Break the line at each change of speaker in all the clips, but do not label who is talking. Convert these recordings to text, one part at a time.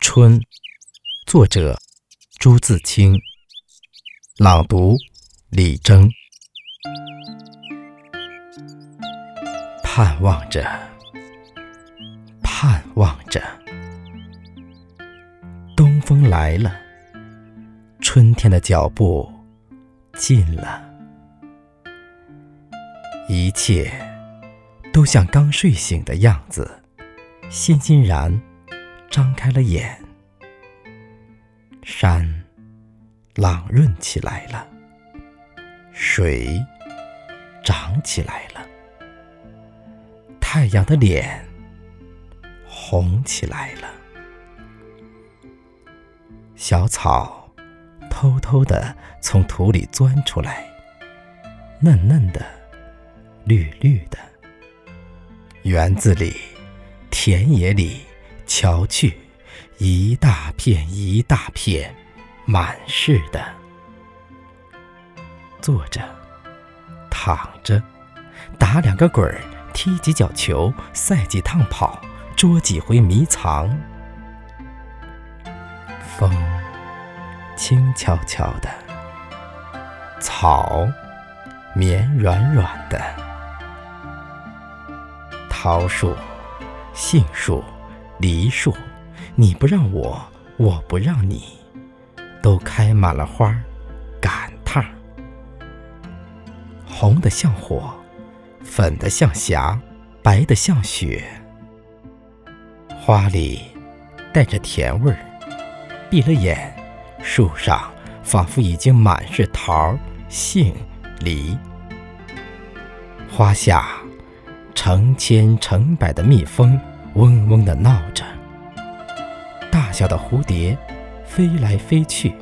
春，作者朱自清，朗读李征。盼望着，盼望着，东风来了，春天的脚步近了，一切都像刚睡醒的样子，欣欣然。张开了眼，山朗润起来了，水涨起来了，太阳的脸红起来了，小草偷偷的从土里钻出来，嫩嫩的，绿绿的，园子里，田野里。瞧去，一大片一大片，满是的。坐着，躺着，打两个滚儿，踢几脚球，赛几趟跑，捉几回迷藏。风轻悄悄的，草绵软软的，桃树、杏树。梨树，你不让我，我不让你，都开满了花，赶趟儿，红的像火，粉的像霞，白的像雪。花里带着甜味儿，闭了眼，树上仿佛已经满是桃、杏、梨。花下成千成百的蜜蜂。嗡嗡地闹着，大小的蝴蝶飞来飞去，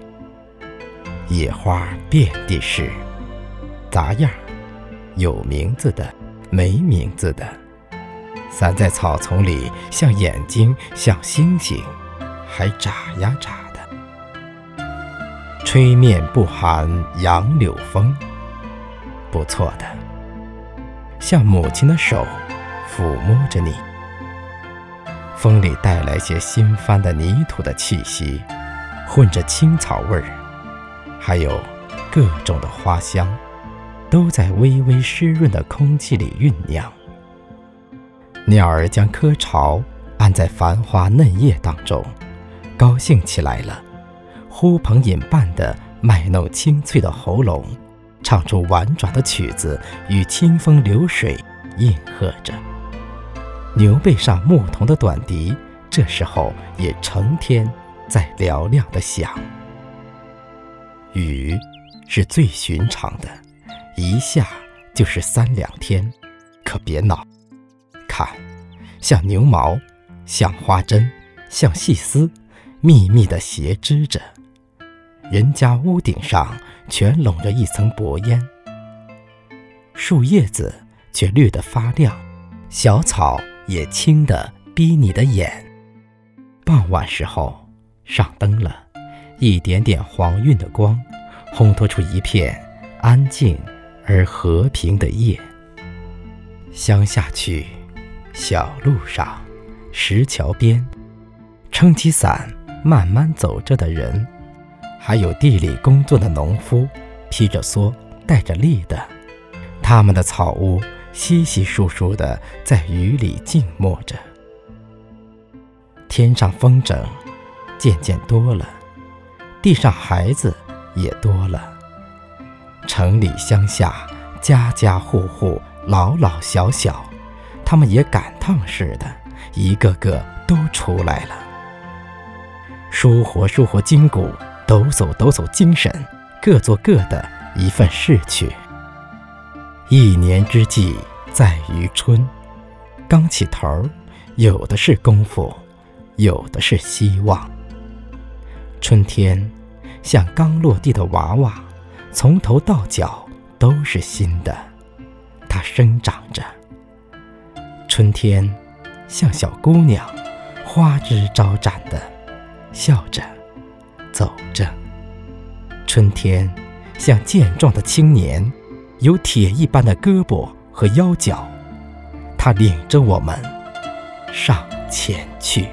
野花遍地是，杂样有名字的，没名字的，散在草丛里，像眼睛，像星星，还眨呀眨的。吹面不寒杨柳风，不错的，像母亲的手抚摸着你。风里带来些新翻的泥土的气息，混着青草味儿，还有各种的花香，都在微微湿润的空气里酝酿。鸟儿将窠巢安在繁花嫩叶当中，高兴起来了，呼朋引伴的卖弄清脆的喉咙，唱出婉转的曲子，与清风流水应和着。牛背上牧童的短笛，这时候也成天在嘹亮的响。雨是最寻常的，一下就是三两天，可别恼。看，像牛毛，像花针，像细丝，密密的斜织着。人家屋顶上全笼着一层薄烟，树叶子却绿得发亮，小草。也轻的逼你的眼。傍晚时候，上灯了，一点点黄晕的光，烘托出一片安静而和平的夜。乡下去，小路上，石桥边，撑起伞慢慢走着的人，还有地里工作的农夫，披着蓑，带着笠的，他们的草屋。稀稀疏疏的在雨里静默着，天上风筝渐渐多了，地上孩子也多了。城里乡下，家家户户，老老小小，他们也赶趟似的，一个个都出来了。舒活舒活筋骨，抖擞抖擞精神，各做各的一份事去。一年之计在于春，刚起头，有的是功夫，有的是希望。春天像刚落地的娃娃，从头到脚都是新的，它生长着。春天像小姑娘，花枝招展的，笑着走着。春天像健壮的青年。有铁一般的胳膊和腰脚，他领着我们上前去。